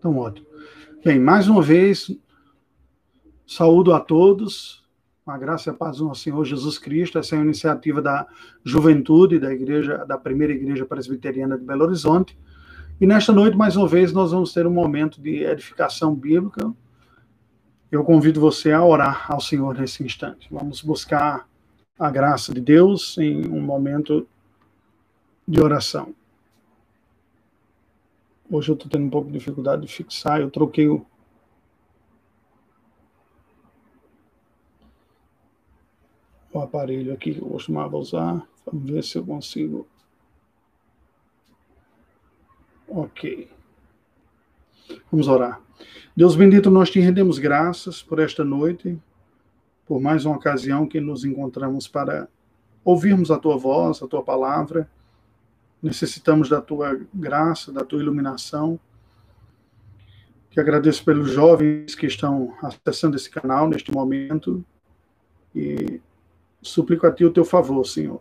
Então, ótimo. Bem, mais uma vez, saúdo a todos, a graça e a paz do nosso Senhor Jesus Cristo. Essa é a iniciativa da juventude da igreja, da primeira igreja presbiteriana de Belo Horizonte. E nesta noite, mais uma vez, nós vamos ter um momento de edificação bíblica. Eu convido você a orar ao Senhor nesse instante. Vamos buscar a graça de Deus em um momento de oração. Hoje eu estou tendo um pouco de dificuldade de fixar, eu troquei o. O aparelho aqui que eu costumava usar. Vamos ver se eu consigo. Ok. Vamos orar. Deus bendito, nós te rendemos graças por esta noite, por mais uma ocasião que nos encontramos para ouvirmos a tua voz, a tua palavra necessitamos da tua graça, da tua iluminação. Te agradeço pelos jovens que estão acessando esse canal neste momento e suplico a ti o teu favor, Senhor.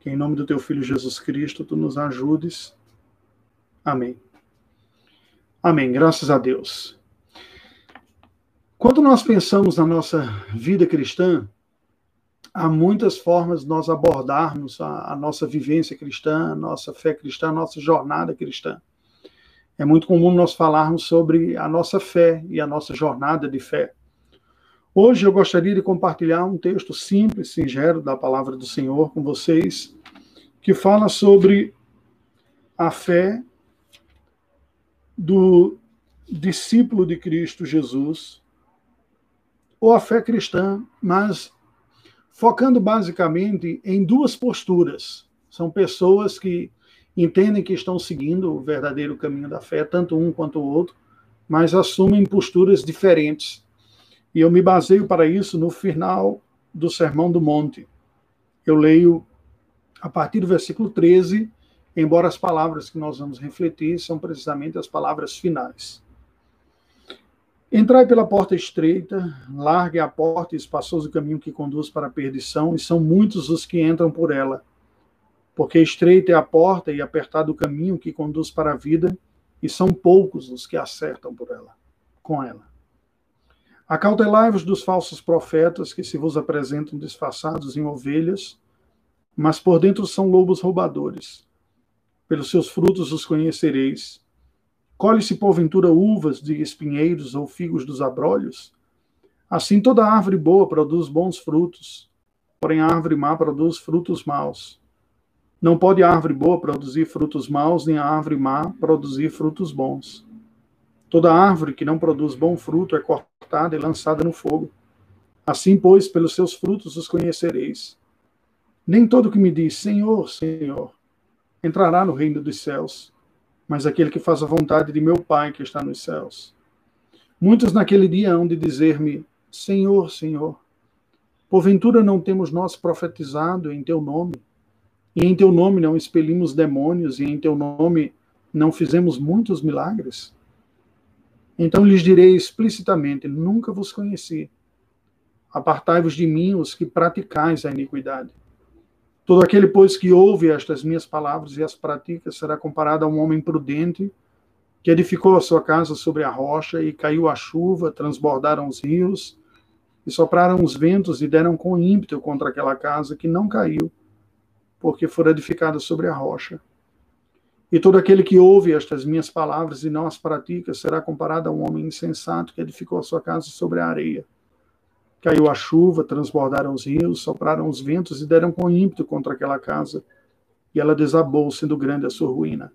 Que em nome do teu filho Jesus Cristo tu nos ajudes. Amém. Amém. Graças a Deus. Quando nós pensamos na nossa vida cristã, há muitas formas de nós abordarmos a, a, nossa vivência cristã, a nossa fé cristã, a nossa jornada cristã. É muito comum nós falarmos sobre a nossa fé e a nossa jornada de fé. Hoje eu gostaria de compartilhar um texto simples, singelo da palavra do Senhor com vocês, que fala sobre a fé do discípulo de Cristo Jesus, ou a fé cristã, mas focando basicamente em duas posturas. São pessoas que entendem que estão seguindo o verdadeiro caminho da fé, tanto um quanto o outro, mas assumem posturas diferentes. E eu me baseio para isso no final do Sermão do Monte. Eu leio a partir do versículo 13, embora as palavras que nós vamos refletir são precisamente as palavras finais. Entrai pela porta estreita, largue a porta e espaçoso caminho que conduz para a perdição, e são muitos os que entram por ela. Porque estreita é a porta e apertado o caminho que conduz para a vida, e são poucos os que acertam por ela, com ela. Acautelai-vos dos falsos profetas que se vos apresentam disfarçados em ovelhas, mas por dentro são lobos roubadores. Pelos seus frutos os conhecereis. Colhe-se porventura uvas de espinheiros ou figos dos abrolhos? Assim toda árvore boa produz bons frutos, porém a árvore má produz frutos maus. Não pode a árvore boa produzir frutos maus, nem a árvore má produzir frutos bons. Toda árvore que não produz bom fruto é cortada e lançada no fogo. Assim, pois, pelos seus frutos os conhecereis. Nem todo que me diz Senhor, Senhor, entrará no reino dos céus mas aquele que faz a vontade de meu Pai que está nos céus. Muitos naquele dia hão de dizer-me: Senhor, Senhor, porventura não temos nós profetizado em teu nome? E em teu nome não expelimos demônios, e em teu nome não fizemos muitos milagres? Então lhes direi explicitamente: Nunca vos conheci. Apartai-vos de mim, os que praticais a iniquidade. Todo aquele, pois, que ouve estas minhas palavras e as pratica será comparado a um homem prudente que edificou a sua casa sobre a rocha e caiu a chuva, transbordaram os rios e sopraram os ventos e deram com ímpeto contra aquela casa que não caiu, porque fora edificada sobre a rocha. E todo aquele que ouve estas minhas palavras e não as pratica será comparado a um homem insensato que edificou a sua casa sobre a areia. Caiu a chuva, transbordaram os rios, sopraram os ventos e deram com ímpeto contra aquela casa, e ela desabou, sendo grande a sua ruína.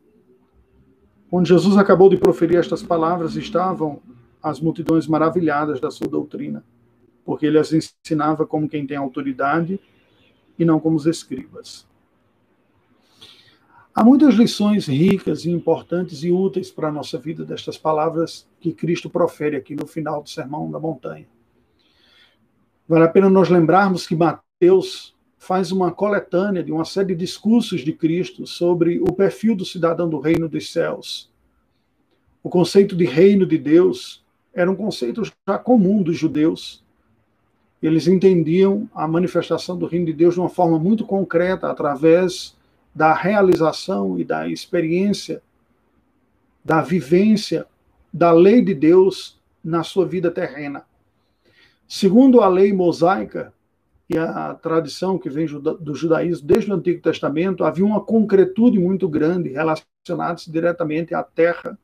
Quando Jesus acabou de proferir estas palavras, estavam as multidões maravilhadas da sua doutrina, porque ele as ensinava como quem tem autoridade e não como os escribas. Há muitas lições ricas e importantes e úteis para a nossa vida destas palavras que Cristo profere aqui no final do Sermão da Montanha. Vale a pena nós lembrarmos que Mateus faz uma coletânea de uma série de discursos de Cristo sobre o perfil do cidadão do reino dos céus. O conceito de reino de Deus era um conceito já comum dos judeus. Eles entendiam a manifestação do reino de Deus de uma forma muito concreta, através da realização e da experiência, da vivência da lei de Deus na sua vida terrena. Segundo a lei mosaica e a tradição que vem do judaísmo desde o Antigo Testamento, havia uma concretude muito grande relacionada diretamente à terra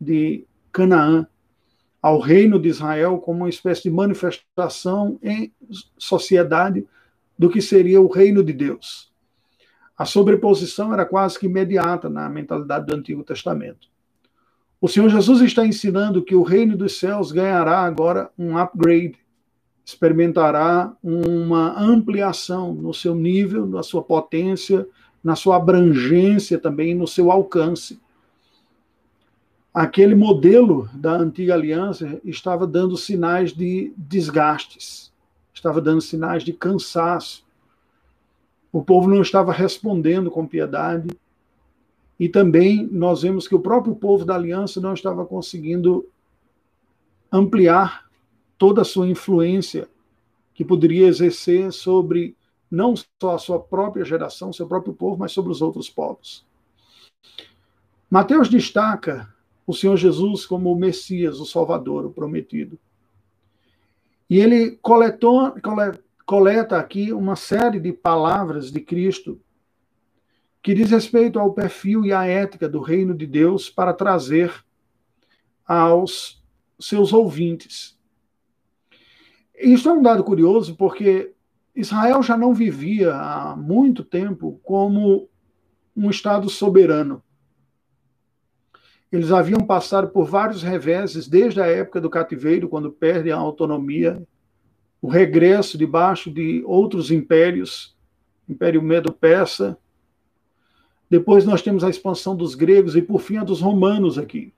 de Canaã, ao reino de Israel, como uma espécie de manifestação em sociedade do que seria o reino de Deus. A sobreposição era quase que imediata na mentalidade do Antigo Testamento. O Senhor Jesus está ensinando que o reino dos céus ganhará agora um upgrade, experimentará uma ampliação no seu nível, na sua potência, na sua abrangência também, no seu alcance. Aquele modelo da antiga aliança estava dando sinais de desgastes, estava dando sinais de cansaço. O povo não estava respondendo com piedade, e também nós vemos que o próprio povo da aliança não estava conseguindo ampliar toda a sua influência que poderia exercer sobre não só a sua própria geração, seu próprio povo, mas sobre os outros povos. Mateus destaca o Senhor Jesus como o Messias, o Salvador, o prometido. E ele coletou, coleta aqui uma série de palavras de Cristo que diz respeito ao perfil e à ética do reino de Deus para trazer aos seus ouvintes. Isso é um dado curioso porque Israel já não vivia há muito tempo como um Estado soberano. Eles haviam passado por vários reveses desde a época do cativeiro, quando perdem a autonomia, o regresso debaixo de outros impérios, Império Medo-Persa. Depois nós temos a expansão dos gregos e, por fim, a dos romanos aqui.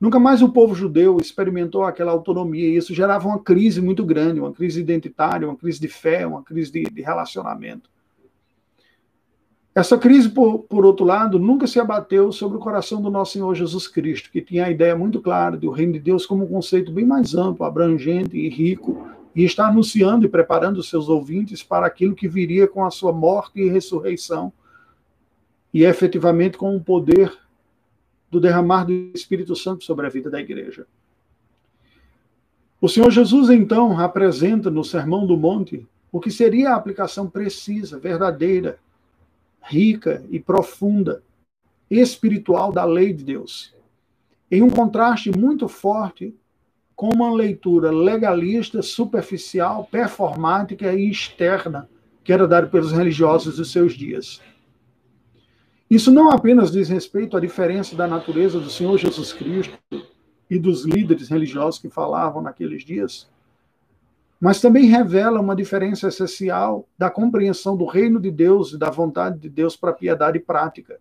Nunca mais o povo judeu experimentou aquela autonomia e isso gerava uma crise muito grande, uma crise identitária, uma crise de fé, uma crise de, de relacionamento. Essa crise, por, por outro lado, nunca se abateu sobre o coração do nosso Senhor Jesus Cristo, que tinha a ideia muito clara do reino de Deus como um conceito bem mais amplo, abrangente e rico, e está anunciando e preparando seus ouvintes para aquilo que viria com a sua morte e ressurreição, e efetivamente com o poder do derramar do Espírito Santo sobre a vida da igreja. O Senhor Jesus, então, apresenta no Sermão do Monte o que seria a aplicação precisa, verdadeira, rica e profunda, espiritual da lei de Deus, em um contraste muito forte com uma leitura legalista, superficial, performática e externa que era dada pelos religiosos dos seus dias. Isso não apenas diz respeito à diferença da natureza do Senhor Jesus Cristo e dos líderes religiosos que falavam naqueles dias, mas também revela uma diferença essencial da compreensão do reino de Deus e da vontade de Deus para piedade prática.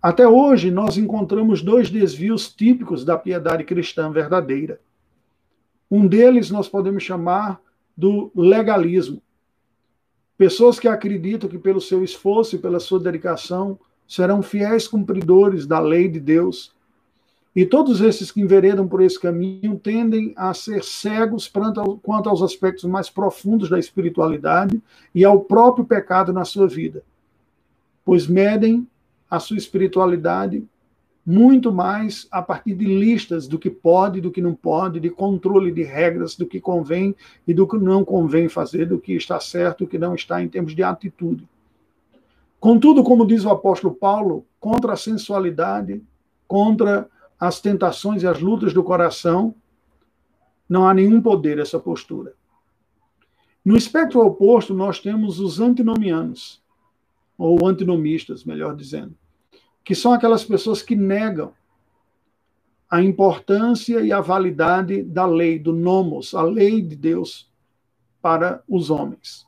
Até hoje, nós encontramos dois desvios típicos da piedade cristã verdadeira. Um deles nós podemos chamar do legalismo, Pessoas que acreditam que pelo seu esforço e pela sua dedicação serão fiéis cumpridores da lei de Deus. E todos esses que enveredam por esse caminho tendem a ser cegos quanto aos aspectos mais profundos da espiritualidade e ao próprio pecado na sua vida, pois medem a sua espiritualidade muito mais a partir de listas do que pode, do que não pode, de controle de regras, do que convém e do que não convém fazer, do que está certo, do que não está em termos de atitude. Contudo, como diz o apóstolo Paulo, contra a sensualidade, contra as tentações e as lutas do coração, não há nenhum poder essa postura. No espectro oposto, nós temos os antinomianos, ou antinomistas, melhor dizendo que são aquelas pessoas que negam a importância e a validade da lei, do nomos, a lei de Deus para os homens.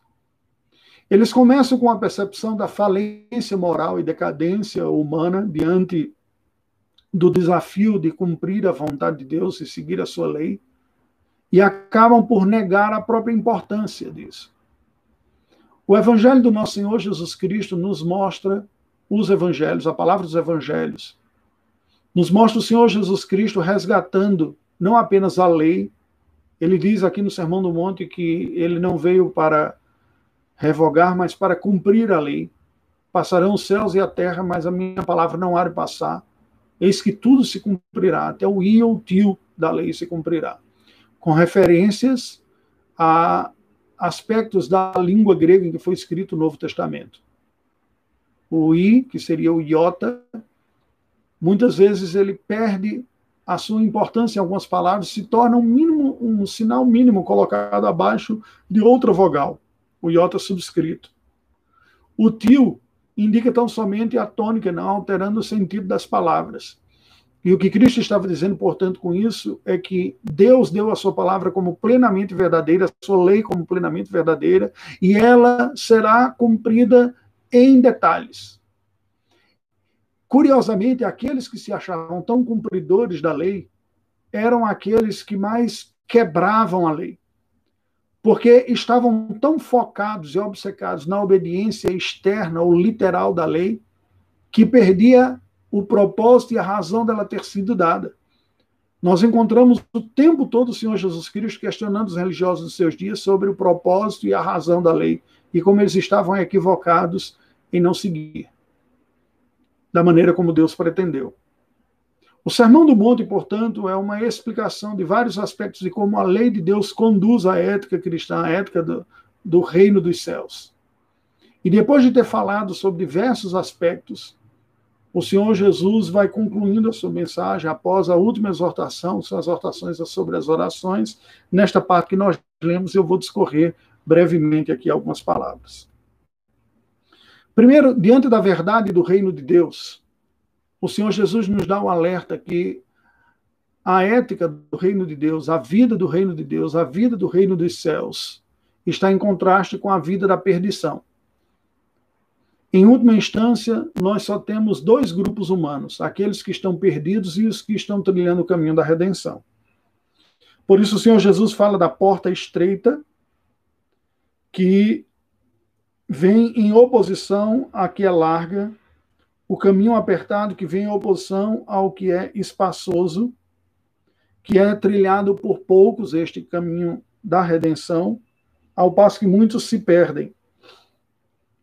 Eles começam com a percepção da falência moral e decadência humana diante do desafio de cumprir a vontade de Deus e seguir a sua lei, e acabam por negar a própria importância disso. O Evangelho do nosso Senhor Jesus Cristo nos mostra os evangelhos, a palavra dos evangelhos, nos mostra o Senhor Jesus Cristo resgatando não apenas a lei, ele diz aqui no Sermão do Monte que ele não veio para revogar, mas para cumprir a lei. Passarão os céus e a terra, mas a minha palavra não há de passar. eis que tudo se cumprirá, até o i ou tio da lei se cumprirá. Com referências a aspectos da língua grega em que foi escrito o Novo Testamento. O i, que seria o iota, muitas vezes ele perde a sua importância em algumas palavras, se torna um, mínimo, um sinal mínimo colocado abaixo de outra vogal, o iota subscrito. O tio indica tão somente a tônica, não alterando o sentido das palavras. E o que Cristo estava dizendo, portanto, com isso, é que Deus deu a sua palavra como plenamente verdadeira, a sua lei como plenamente verdadeira, e ela será cumprida em detalhes. Curiosamente, aqueles que se achavam tão cumpridores da lei eram aqueles que mais quebravam a lei porque estavam tão focados e obcecados na obediência externa ou literal da lei, que perdia o propósito e a razão dela ter sido dada. Nós encontramos o tempo todo o Senhor Jesus Cristo questionando os religiosos dos seus dias sobre o propósito e a razão da lei e como eles estavam equivocados em não seguir da maneira como Deus pretendeu. O Sermão do Monte, portanto, é uma explicação de vários aspectos de como a lei de Deus conduz a ética cristã, a ética do, do reino dos céus. E depois de ter falado sobre diversos aspectos, o Senhor Jesus vai concluindo a sua mensagem após a última exortação, são as exortações sobre as orações. Nesta parte que nós lemos, eu vou discorrer brevemente aqui algumas palavras. Primeiro, diante da verdade do reino de Deus, o Senhor Jesus nos dá um alerta que a ética do reino de Deus, a vida do reino de Deus, a vida do reino dos céus, está em contraste com a vida da perdição. Em última instância, nós só temos dois grupos humanos: aqueles que estão perdidos e os que estão trilhando o caminho da redenção. Por isso, o Senhor Jesus fala da porta estreita, que vem em oposição à que é larga o caminho apertado que vem em oposição ao que é espaçoso, que é trilhado por poucos, este caminho da redenção, ao passo que muitos se perdem.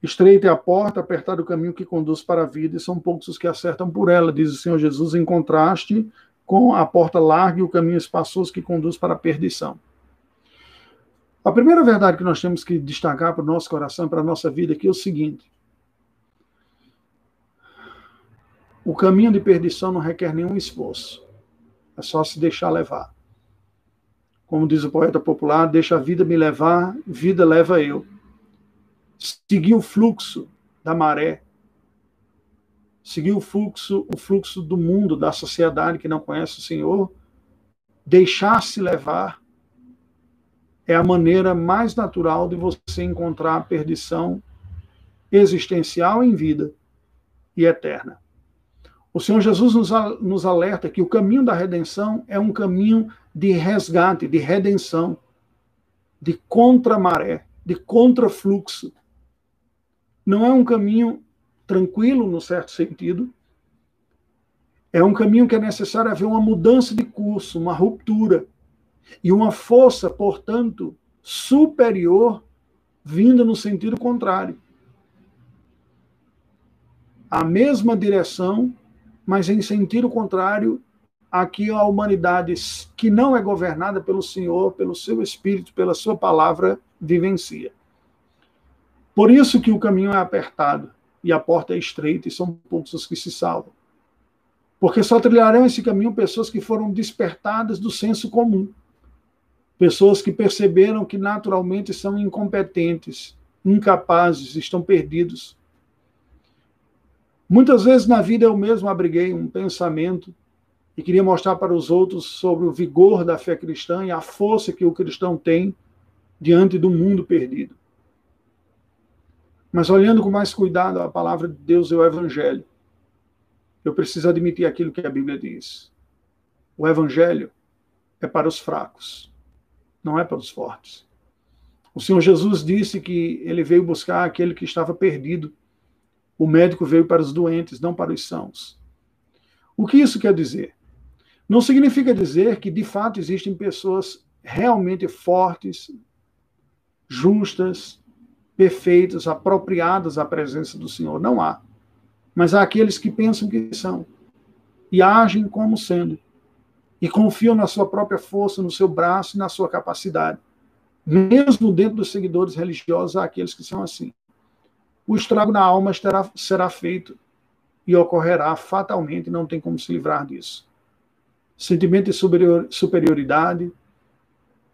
Estreita é a porta, apertado o caminho que conduz para a vida, e são poucos os que acertam por ela, diz o Senhor Jesus, em contraste com a porta larga e o caminho espaçoso que conduz para a perdição. A primeira verdade que nós temos que destacar para o nosso coração, para a nossa vida aqui é o seguinte: O caminho de perdição não requer nenhum esforço. É só se deixar levar. Como diz o poeta popular, deixa a vida me levar, vida leva eu. Seguir o fluxo da maré, seguir o fluxo, o fluxo do mundo, da sociedade que não conhece o Senhor, deixar-se levar é a maneira mais natural de você encontrar a perdição existencial em vida e eterna. O Senhor Jesus nos, nos alerta que o caminho da redenção é um caminho de resgate, de redenção, de contramaré, de contrafluxo. Não é um caminho tranquilo, no certo sentido. É um caminho que é necessário haver uma mudança de curso, uma ruptura. E uma força, portanto, superior vinda no sentido contrário. A mesma direção mas em sentido contrário aqui a humanidade que não é governada pelo Senhor, pelo seu Espírito, pela sua palavra, vivencia. Por isso que o caminho é apertado e a porta é estreita e são poucos os que se salvam. Porque só trilharão esse caminho pessoas que foram despertadas do senso comum. Pessoas que perceberam que naturalmente são incompetentes, incapazes, estão perdidos, Muitas vezes na vida eu mesmo abriguei um pensamento e queria mostrar para os outros sobre o vigor da fé cristã e a força que o cristão tem diante do mundo perdido. Mas olhando com mais cuidado a palavra de Deus e o Evangelho, eu preciso admitir aquilo que a Bíblia diz. O Evangelho é para os fracos, não é para os fortes. O Senhor Jesus disse que ele veio buscar aquele que estava perdido o médico veio para os doentes, não para os sãos. O que isso quer dizer? Não significa dizer que, de fato, existem pessoas realmente fortes, justas, perfeitas, apropriadas à presença do Senhor. Não há. Mas há aqueles que pensam que são. e agem como sendo, e confiam na sua própria força, no seu braço e na sua capacidade. Mesmo dentro dos seguidores religiosos, há aqueles que são assim. O estrago na alma será, será feito e ocorrerá fatalmente, não tem como se livrar disso. Sentimento de superior, superioridade,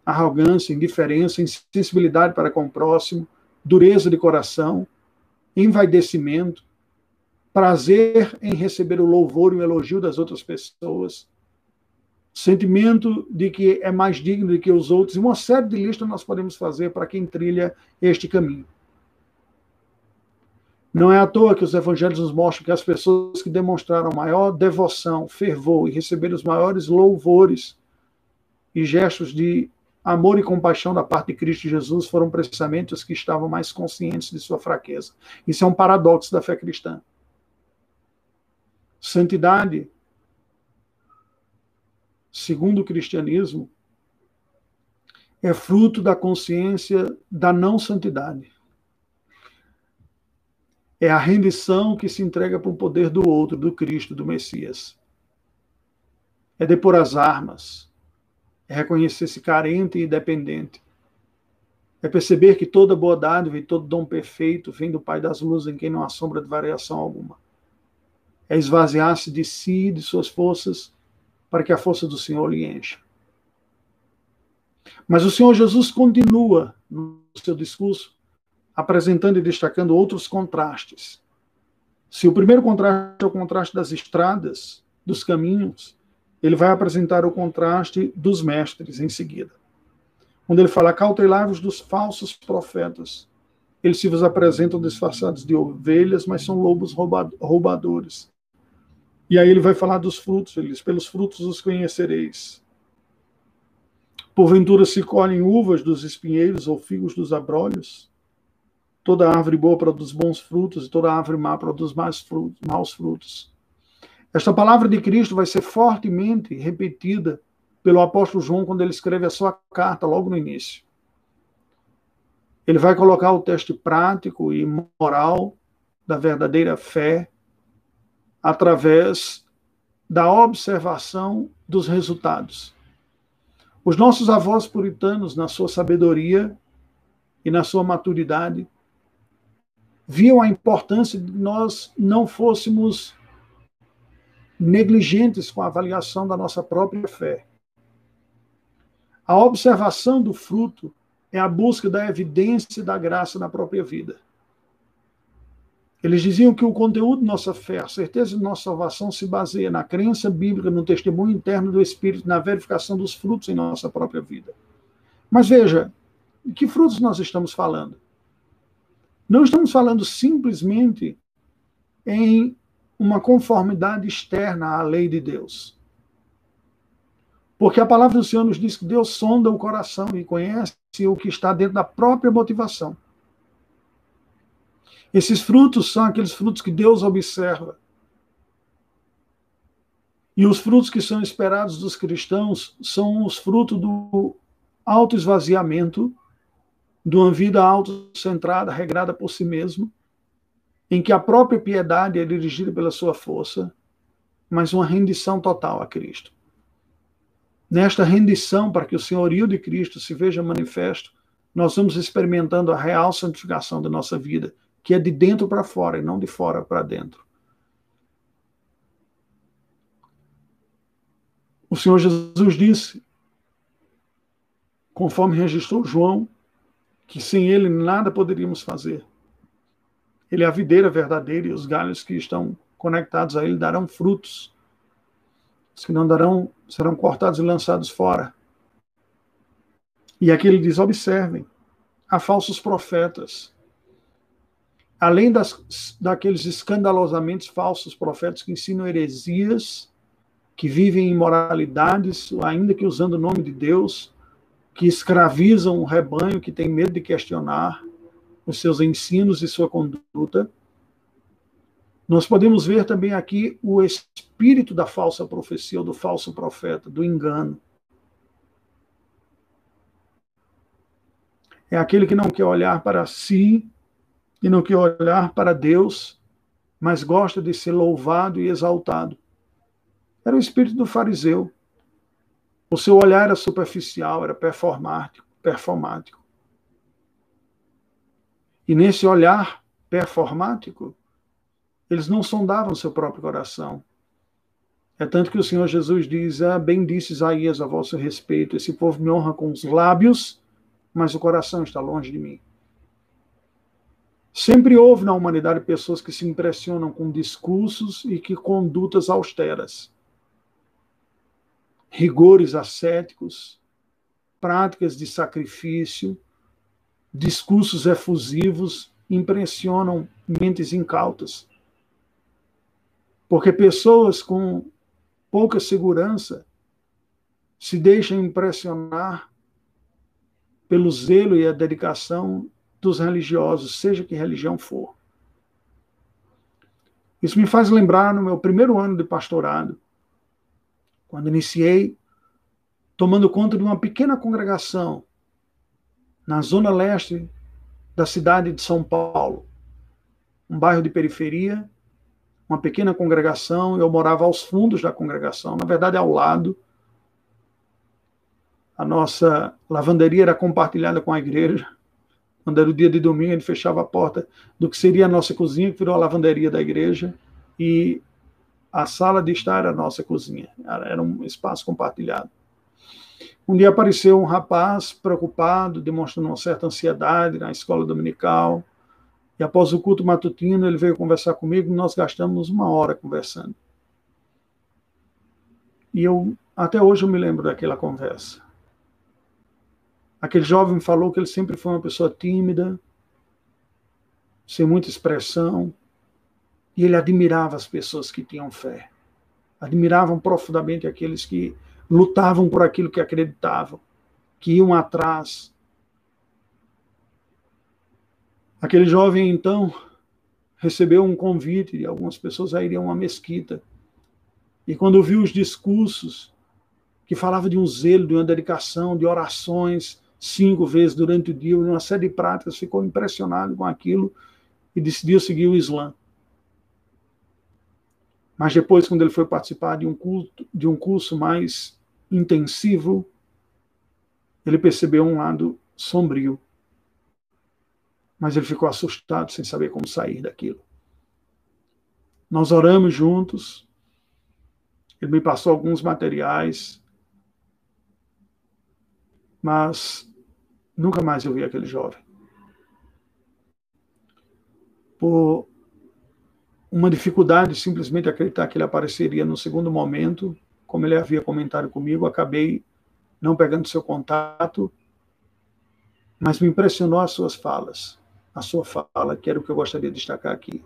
arrogância, indiferença, insensibilidade para com o próximo, dureza de coração, envaidecimento, prazer em receber o louvor e o elogio das outras pessoas, sentimento de que é mais digno do que os outros, e uma série de listas nós podemos fazer para quem trilha este caminho. Não é à toa que os evangelhos nos mostram que as pessoas que demonstraram maior devoção, fervor e receberam os maiores louvores e gestos de amor e compaixão da parte de Cristo Jesus foram precisamente os que estavam mais conscientes de sua fraqueza. Isso é um paradoxo da fé cristã. Santidade, segundo o cristianismo, é fruto da consciência da não santidade é a rendição que se entrega para o poder do outro, do Cristo, do Messias. É depor as armas. É reconhecer-se carente e dependente. É perceber que toda boa dádiva e todo dom perfeito vem do Pai das luzes, em quem não há sombra de variação alguma. É esvaziar-se de si e de suas forças, para que a força do Senhor lhe encha. Mas o Senhor Jesus continua no seu discurso apresentando e destacando outros contrastes. Se o primeiro contraste é o contraste das estradas, dos caminhos, ele vai apresentar o contraste dos mestres em seguida. Quando ele fala, cautelai-vos dos falsos profetas. Eles se vos apresentam disfarçados de ovelhas, mas são lobos roubadores. E aí ele vai falar dos frutos, eles, pelos frutos os conhecereis. Porventura se colhem uvas dos espinheiros ou figos dos abrolhos? Toda árvore boa produz bons frutos e toda árvore má produz mais frutos, maus frutos. Esta palavra de Cristo vai ser fortemente repetida pelo apóstolo João quando ele escreve a sua carta logo no início. Ele vai colocar o teste prático e moral da verdadeira fé através da observação dos resultados. Os nossos avós puritanos, na sua sabedoria e na sua maturidade, viam a importância de nós não fôssemos negligentes com a avaliação da nossa própria fé. A observação do fruto é a busca da evidência da graça na própria vida. Eles diziam que o conteúdo de nossa fé, a certeza de nossa salvação se baseia na crença bíblica, no testemunho interno do Espírito, na verificação dos frutos em nossa própria vida. Mas veja, de que frutos nós estamos falando? Não estamos falando simplesmente em uma conformidade externa à lei de Deus. Porque a palavra do Senhor nos diz que Deus sonda o coração e conhece o que está dentro da própria motivação. Esses frutos são aqueles frutos que Deus observa. E os frutos que são esperados dos cristãos são os frutos do autoesvaziamento de uma vida autocentrada, regrada por si mesmo, em que a própria piedade é dirigida pela sua força, mas uma rendição total a Cristo. Nesta rendição, para que o senhorio de Cristo se veja manifesto, nós vamos experimentando a real santificação da nossa vida, que é de dentro para fora e não de fora para dentro. O Senhor Jesus disse, conforme registrou João, que sem ele nada poderíamos fazer. Ele é a videira verdadeira e os galhos que estão conectados a ele darão frutos. Os que não darão serão cortados e lançados fora. E aqui ele diz: observem, há falsos profetas. Além das, daqueles escandalosamente falsos profetas que ensinam heresias, que vivem imoralidades, ainda que usando o nome de Deus, que escravizam o rebanho que tem medo de questionar os seus ensinos e sua conduta. Nós podemos ver também aqui o espírito da falsa profecia, ou do falso profeta, do engano. É aquele que não quer olhar para si e não quer olhar para Deus, mas gosta de ser louvado e exaltado. Era o espírito do fariseu. O seu olhar era superficial, era performático, performático. E nesse olhar performático, eles não sondavam seu próprio coração. É tanto que o Senhor Jesus diz: ah, Bem disse Isaías a vosso respeito, esse povo me honra com os lábios, mas o coração está longe de mim. Sempre houve na humanidade pessoas que se impressionam com discursos e que condutas austeras, rigores ascéticos, práticas de sacrifício, discursos efusivos impressionam mentes incautas. Porque pessoas com pouca segurança se deixam impressionar pelo zelo e a dedicação dos religiosos, seja que religião for. Isso me faz lembrar no meu primeiro ano de pastorado, quando iniciei tomando conta de uma pequena congregação na zona leste da cidade de São Paulo, um bairro de periferia, uma pequena congregação, eu morava aos fundos da congregação, na verdade ao lado. A nossa lavanderia era compartilhada com a igreja. Quando era o dia de domingo, ele fechava a porta do que seria a nossa cozinha, que virou a lavanderia da igreja, e a sala de estar era a nossa cozinha. Era um espaço compartilhado. Um dia apareceu um rapaz preocupado, demonstrando uma certa ansiedade na escola dominical. E após o culto matutino, ele veio conversar comigo, nós gastamos uma hora conversando. E eu, até hoje, eu me lembro daquela conversa. Aquele jovem falou que ele sempre foi uma pessoa tímida, sem muita expressão, e ele admirava as pessoas que tinham fé. Admiravam profundamente aqueles que lutavam por aquilo que acreditavam, que iam atrás. Aquele jovem, então, recebeu um convite de algumas pessoas a irem a uma mesquita. E quando viu os discursos que falavam de um zelo, de uma dedicação, de orações, cinco vezes durante o dia, uma série de práticas, ficou impressionado com aquilo e decidiu seguir o Islã. Mas depois, quando ele foi participar de um, culto, de um curso mais intensivo, ele percebeu um lado sombrio. Mas ele ficou assustado sem saber como sair daquilo. Nós oramos juntos. Ele me passou alguns materiais. Mas Nunca mais eu vi aquele jovem. Por uma dificuldade de simplesmente acreditar que ele apareceria no segundo momento, como ele havia comentado comigo, acabei não pegando seu contato, mas me impressionou as suas falas, a sua fala, que era o que eu gostaria de destacar aqui.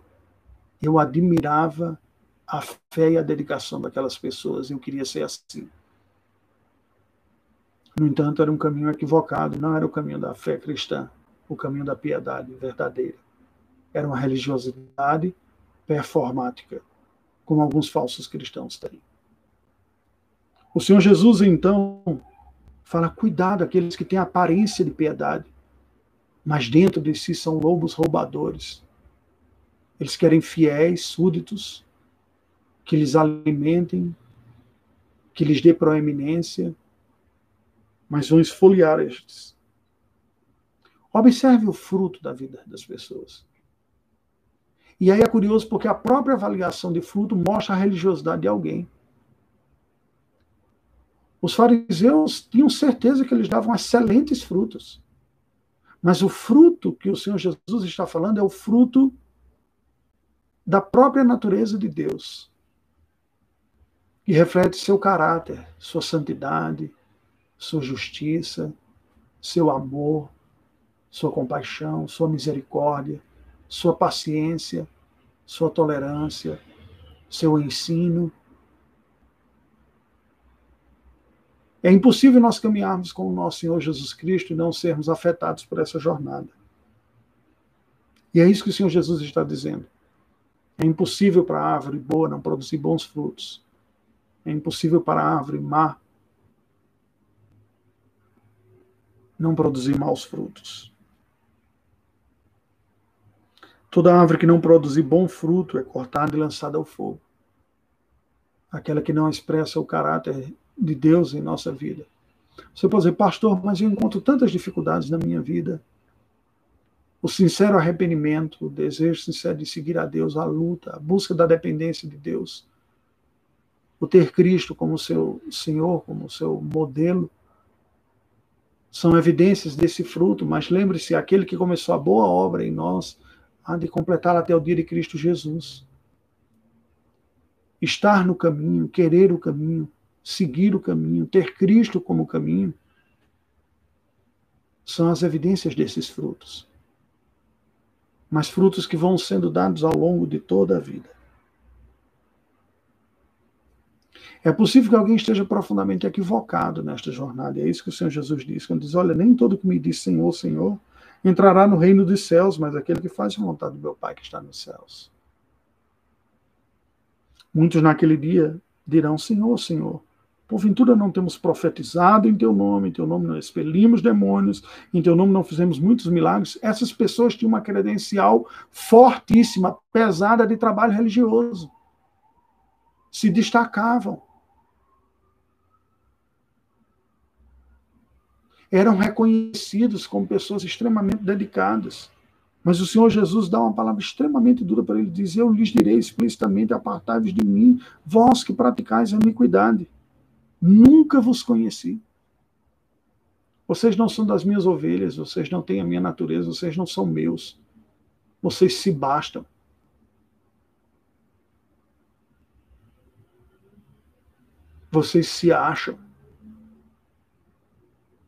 Eu admirava a fé e a dedicação daquelas pessoas, eu queria ser assim. No entanto, era um caminho equivocado, não era o caminho da fé cristã, o caminho da piedade verdadeira. Era uma religiosidade performática, como alguns falsos cristãos têm. O Senhor Jesus, então, fala: cuidado aqueles que têm aparência de piedade, mas dentro de si são lobos roubadores. Eles querem fiéis, súditos, que lhes alimentem, que lhes dê proeminência, mas vão esfoliar estes. Observe o fruto da vida das pessoas. E aí é curioso porque a própria avaliação de fruto mostra a religiosidade de alguém. Os fariseus tinham certeza que eles davam excelentes frutos. Mas o fruto que o Senhor Jesus está falando é o fruto da própria natureza de Deus, que reflete seu caráter, sua santidade, sua justiça, seu amor, sua compaixão, sua misericórdia, sua paciência, sua tolerância, seu ensino. É impossível nós caminharmos com o nosso Senhor Jesus Cristo e não sermos afetados por essa jornada. E é isso que o Senhor Jesus está dizendo. É impossível para a árvore boa não produzir bons frutos. É impossível para a árvore má não produzir maus frutos. Toda árvore que não produzir bom fruto é cortada e lançada ao fogo. aquela que não expressa o caráter de Deus em nossa vida. Você pode dizer, pastor, mas eu encontro tantas dificuldades na minha vida. O sincero arrependimento, o desejo sincero de seguir a Deus, a luta, a busca da dependência de Deus, o ter Cristo como seu Senhor, como seu modelo, são evidências desse fruto, mas lembre-se, aquele que começou a boa obra em nós, há de completá-la até o dia de Cristo Jesus. Estar no caminho, querer o caminho, seguir o caminho, ter Cristo como caminho, são as evidências desses frutos. Mas frutos que vão sendo dados ao longo de toda a vida. É possível que alguém esteja profundamente equivocado nesta jornada. É isso que o Senhor Jesus diz. Quando diz: Olha, nem todo que me diz Senhor, Senhor entrará no reino dos céus, mas aquele que faz a vontade do meu Pai que está nos céus. Muitos naquele dia dirão: Senhor, Senhor, porventura não temos profetizado em teu nome, em teu nome não expelimos demônios, em teu nome não fizemos muitos milagres. Essas pessoas tinham uma credencial fortíssima, pesada de trabalho religioso. Se destacavam. eram reconhecidos como pessoas extremamente dedicadas. Mas o Senhor Jesus dá uma palavra extremamente dura para ele dizer: Eu lhes direi explicitamente: apartai-vos de mim, vós que praticais a iniquidade. Nunca vos conheci. Vocês não são das minhas ovelhas, vocês não têm a minha natureza, vocês não são meus. Vocês se bastam. Vocês se acham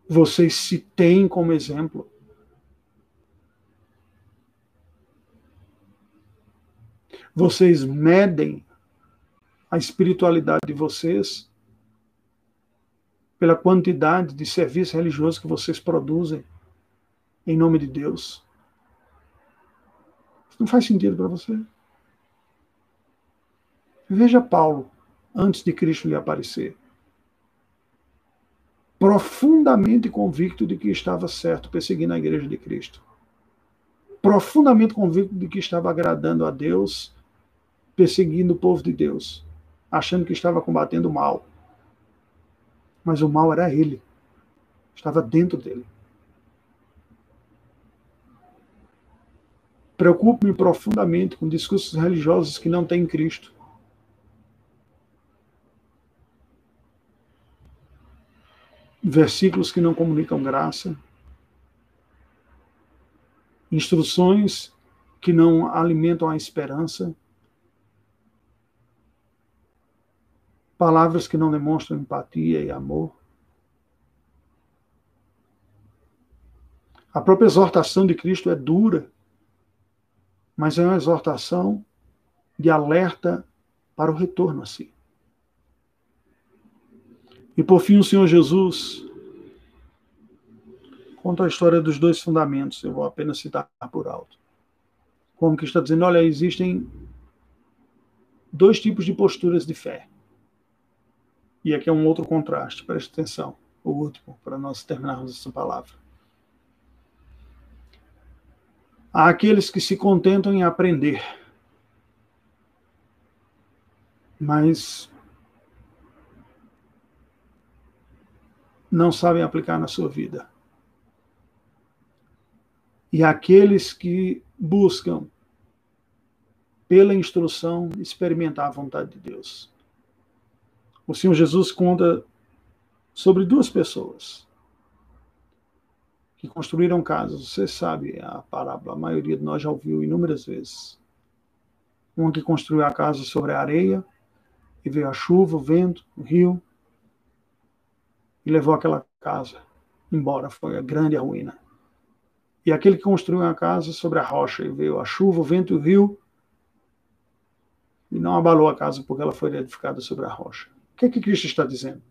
vocês se têm como exemplo. Vocês medem a espiritualidade de vocês pela quantidade de serviço religioso que vocês produzem em nome de Deus. Isso não faz sentido para você? Veja Paulo antes de Cristo lhe aparecer profundamente convicto de que estava certo perseguindo a igreja de Cristo. Profundamente convicto de que estava agradando a Deus, perseguindo o povo de Deus, achando que estava combatendo o mal. Mas o mal era ele, estava dentro dele. Preocupo-me profundamente com discursos religiosos que não têm Cristo. versículos que não comunicam graça, instruções que não alimentam a esperança, palavras que não demonstram empatia e amor. A própria exortação de Cristo é dura, mas é uma exortação de alerta para o retorno a si. E por fim, o Senhor Jesus conta a história dos dois fundamentos, eu vou apenas citar por alto. Como que está dizendo, olha, existem dois tipos de posturas de fé. E aqui é um outro contraste, preste atenção, o último, para nós terminarmos essa palavra. Há aqueles que se contentam em aprender, mas não sabem aplicar na sua vida. E aqueles que buscam, pela instrução, experimentar a vontade de Deus. O Senhor Jesus conta sobre duas pessoas que construíram casas. Você sabe a parábola, a maioria de nós já ouviu inúmeras vezes. Um que construiu a casa sobre a areia, e veio a chuva, o vento, o rio, e levou aquela casa embora. Foi a grande ruína. E aquele que construiu uma casa sobre a rocha e veio a chuva, o vento e o rio, e não abalou a casa porque ela foi edificada sobre a rocha. O que é que Cristo está dizendo?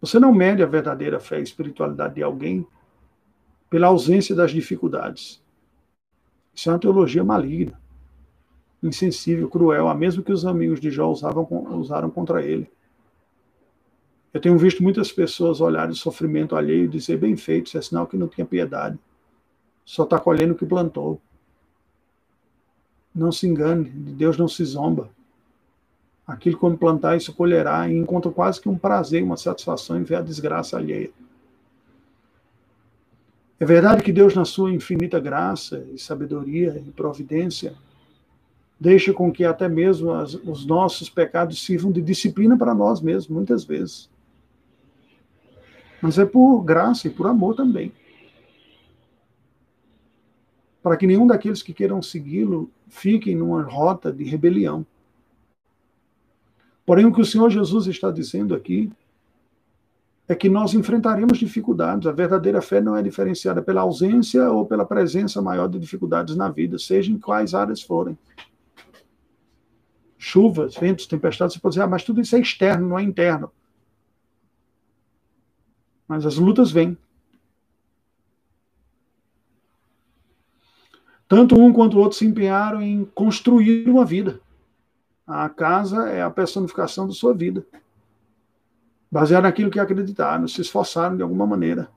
Você não mede a verdadeira fé e espiritualidade de alguém pela ausência das dificuldades. Isso é uma teologia maligna, insensível, cruel, a mesma que os amigos de Jó usavam, usaram contra ele. Eu tenho visto muitas pessoas olharem o sofrimento alheio e dizer, bem feito, isso é sinal que não tinha piedade. Só está colhendo o que plantou. Não se engane, de Deus não se zomba. Aquilo como plantar, isso colherá, e encontra quase que um prazer, uma satisfação em ver a desgraça alheia. É verdade que Deus, na sua infinita graça e sabedoria e providência, deixa com que até mesmo as, os nossos pecados sirvam de disciplina para nós mesmos, muitas vezes. Mas é por graça e por amor também. Para que nenhum daqueles que queiram segui-lo fiquem numa rota de rebelião. Porém, o que o Senhor Jesus está dizendo aqui é que nós enfrentaremos dificuldades. A verdadeira fé não é diferenciada pela ausência ou pela presença maior de dificuldades na vida, seja em quais áreas forem. Chuvas, ventos, tempestades, você pode dizer, ah, mas tudo isso é externo, não é interno. Mas as lutas vêm. Tanto um quanto o outro se empenharam em construir uma vida. A casa é a personificação da sua vida baseado naquilo que acreditaram, se esforçaram de alguma maneira.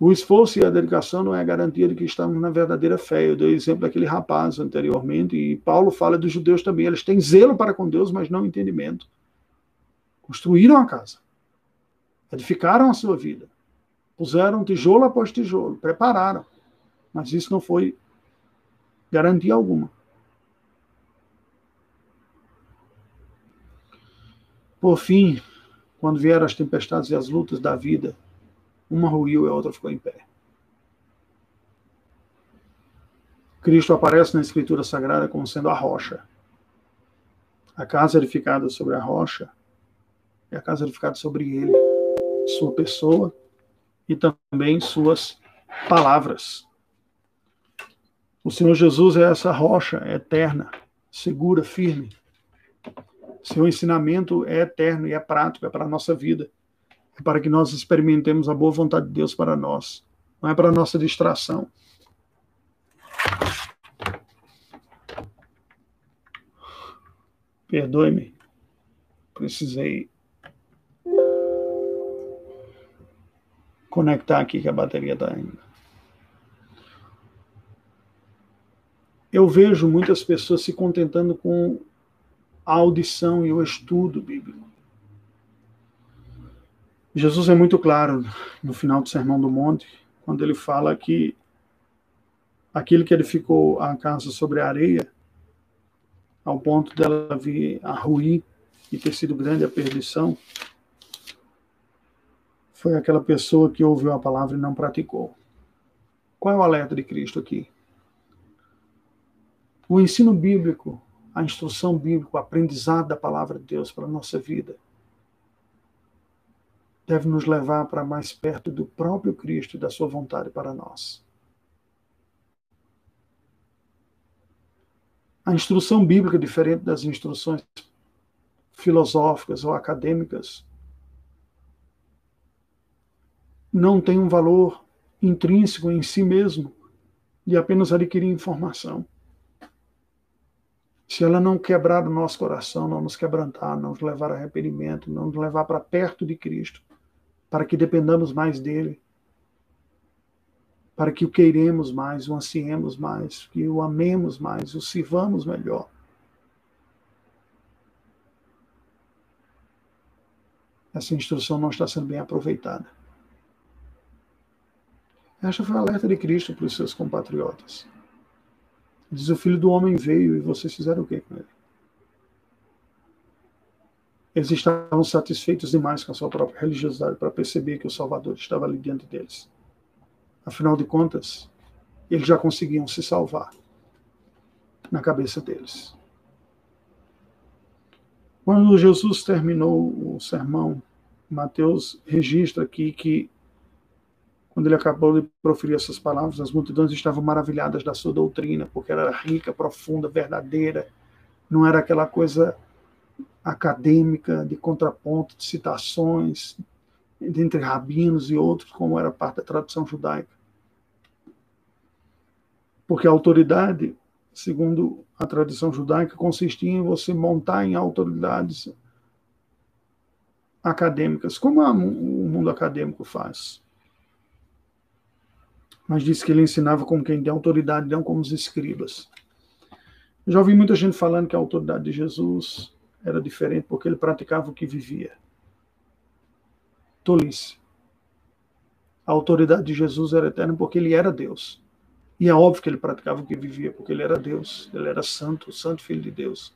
O esforço e a dedicação não é garantia de que estamos na verdadeira fé. Eu dei o exemplo daquele rapaz anteriormente, e Paulo fala dos judeus também. Eles têm zelo para com Deus, mas não entendimento. Construíram a casa, edificaram a sua vida, puseram tijolo após tijolo, prepararam, mas isso não foi garantia alguma. Por fim, quando vieram as tempestades e as lutas da vida, uma ruiu e a outra ficou em pé. Cristo aparece na Escritura Sagrada como sendo a rocha. A casa edificada sobre a rocha é a casa edificada sobre ele, sua pessoa e também suas palavras. O Senhor Jesus é essa rocha eterna, segura, firme, seu ensinamento é eterno e é prático, é para a nossa vida. É para que nós experimentemos a boa vontade de Deus para nós. Não é para a nossa distração. Perdoe-me. Precisei conectar aqui que a bateria está indo. Eu vejo muitas pessoas se contentando com a audição e o estudo bíblico. Jesus é muito claro no final do Sermão do Monte, quando ele fala que aquele que edificou a casa sobre a areia, ao ponto dela vir a ruir e ter sido grande a perdição, foi aquela pessoa que ouviu a palavra e não praticou. Qual é o alerta de Cristo aqui? O ensino bíblico a instrução bíblica, o aprendizado da palavra de Deus para a nossa vida, deve nos levar para mais perto do próprio Cristo e da sua vontade para nós. A instrução bíblica, diferente das instruções filosóficas ou acadêmicas, não tem um valor intrínseco em si mesmo de apenas adquirir informação se ela não quebrar o nosso coração, não nos quebrantar, não nos levar a arrependimento, não nos levar para perto de Cristo, para que dependamos mais dele, para que o queiremos mais, o ansiemos mais, que o amemos mais, o sirvamos melhor. Essa instrução não está sendo bem aproveitada. Esta foi a alerta de Cristo para os seus compatriotas. Diz: O filho do homem veio e vocês fizeram o que com ele? Eles estavam satisfeitos demais com a sua própria religiosidade para perceber que o Salvador estava ali diante deles. Afinal de contas, eles já conseguiam se salvar na cabeça deles. Quando Jesus terminou o sermão, Mateus registra aqui que quando ele acabou de proferir essas palavras, as multidões estavam maravilhadas da sua doutrina, porque ela era rica, profunda, verdadeira. Não era aquela coisa acadêmica, de contraponto, de citações entre rabinos e outros, como era parte da tradição judaica. Porque a autoridade, segundo a tradição judaica, consistia em você montar em autoridades acadêmicas, como o mundo acadêmico faz mas disse que ele ensinava como quem tem autoridade, não como os escribas. Eu já ouvi muita gente falando que a autoridade de Jesus era diferente porque ele praticava o que vivia. Tolice. A autoridade de Jesus era eterna porque ele era Deus. E é óbvio que ele praticava o que vivia, porque ele era Deus, ele era santo, o santo filho de Deus.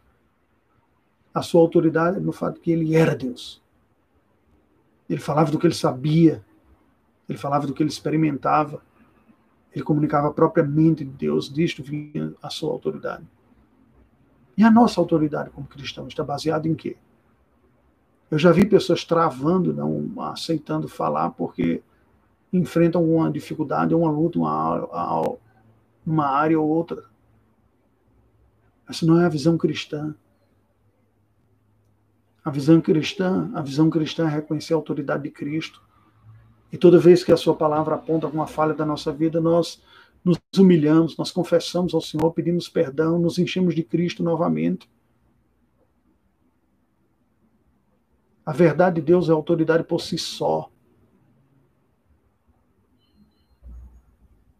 A sua autoridade é no fato que ele era Deus. Ele falava do que ele sabia, ele falava do que ele experimentava, ele comunicava propriamente de Deus, disto vinha a sua autoridade. E a nossa autoridade como cristãos está baseada em quê? Eu já vi pessoas travando, não aceitando falar, porque enfrentam uma dificuldade, uma luta, uma, uma área ou outra. Essa não é a visão cristã. A visão cristã, a visão cristã é reconhecer a autoridade de Cristo. E toda vez que a sua palavra aponta alguma falha da nossa vida, nós nos humilhamos, nós confessamos ao Senhor, pedimos perdão, nos enchemos de Cristo novamente. A verdade de Deus é autoridade por si só.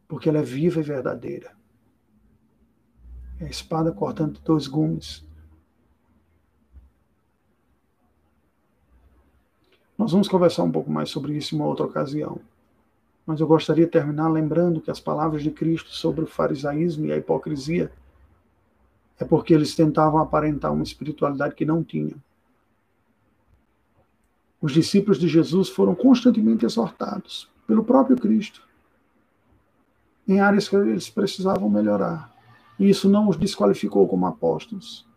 Porque ela é viva e verdadeira. É a espada cortando dois gumes. Nós vamos conversar um pouco mais sobre isso em uma outra ocasião. Mas eu gostaria de terminar lembrando que as palavras de Cristo sobre o farisaísmo e a hipocrisia é porque eles tentavam aparentar uma espiritualidade que não tinham. Os discípulos de Jesus foram constantemente exortados pelo próprio Cristo em áreas que eles precisavam melhorar. E isso não os desqualificou como apóstolos.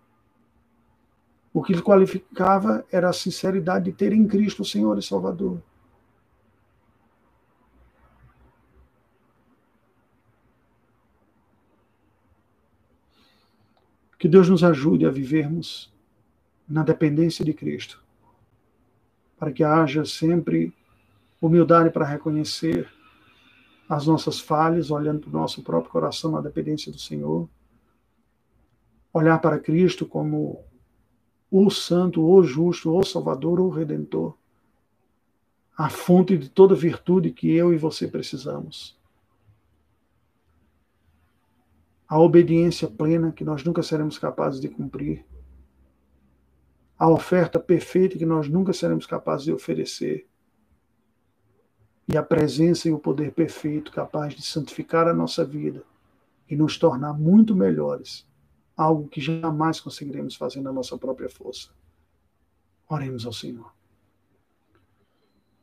O que lhe qualificava era a sinceridade de ter em Cristo o Senhor e Salvador. Que Deus nos ajude a vivermos na dependência de Cristo, para que haja sempre humildade para reconhecer as nossas falhas, olhando para o nosso próprio coração na dependência do Senhor. Olhar para Cristo como o Santo, o Justo, o Salvador, o Redentor. A fonte de toda virtude que eu e você precisamos. A obediência plena que nós nunca seremos capazes de cumprir. A oferta perfeita que nós nunca seremos capazes de oferecer e a presença e o poder perfeito capaz de santificar a nossa vida e nos tornar muito melhores, algo que jamais conseguiremos fazer na nossa própria força. Oremos ao Senhor.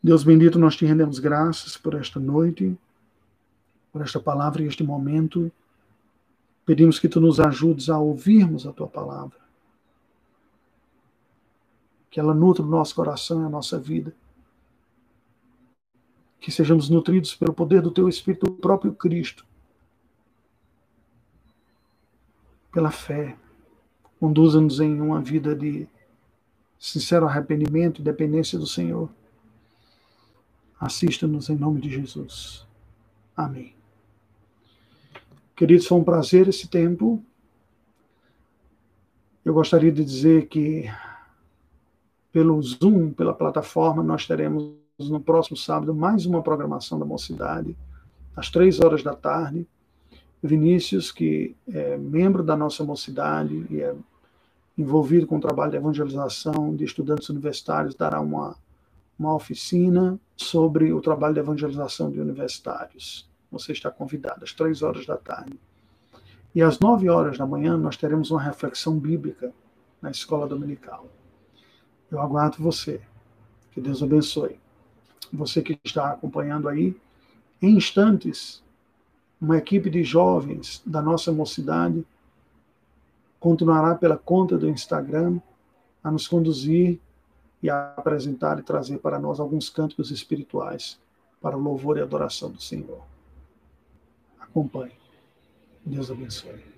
Deus bendito, nós te rendemos graças por esta noite, por esta palavra e este momento. Pedimos que tu nos ajudes a ouvirmos a tua palavra, que ela nutra o nosso coração e a nossa vida que sejamos nutridos pelo poder do Teu Espírito, o próprio Cristo, pela fé. Conduza-nos em uma vida de sincero arrependimento e dependência do Senhor. Assista-nos em nome de Jesus. Amém. Queridos, foi um prazer esse tempo. Eu gostaria de dizer que pelo Zoom, pela plataforma, nós teremos no próximo sábado mais uma programação da Mocidade, às três horas da tarde. Vinícius, que é membro da nossa mocidade e é envolvido com o trabalho de evangelização de estudantes universitários, dará uma, uma oficina sobre o trabalho de evangelização de universitários. Você está convidado às três horas da tarde. E às nove horas da manhã nós teremos uma reflexão bíblica na escola dominical. Eu aguardo você. Que Deus abençoe você que está acompanhando aí, em instantes, uma equipe de jovens da nossa mocidade continuará pela conta do Instagram a nos conduzir e a apresentar e trazer para nós alguns cânticos espirituais para o louvor e adoração do Senhor. Acompanhe. Deus abençoe.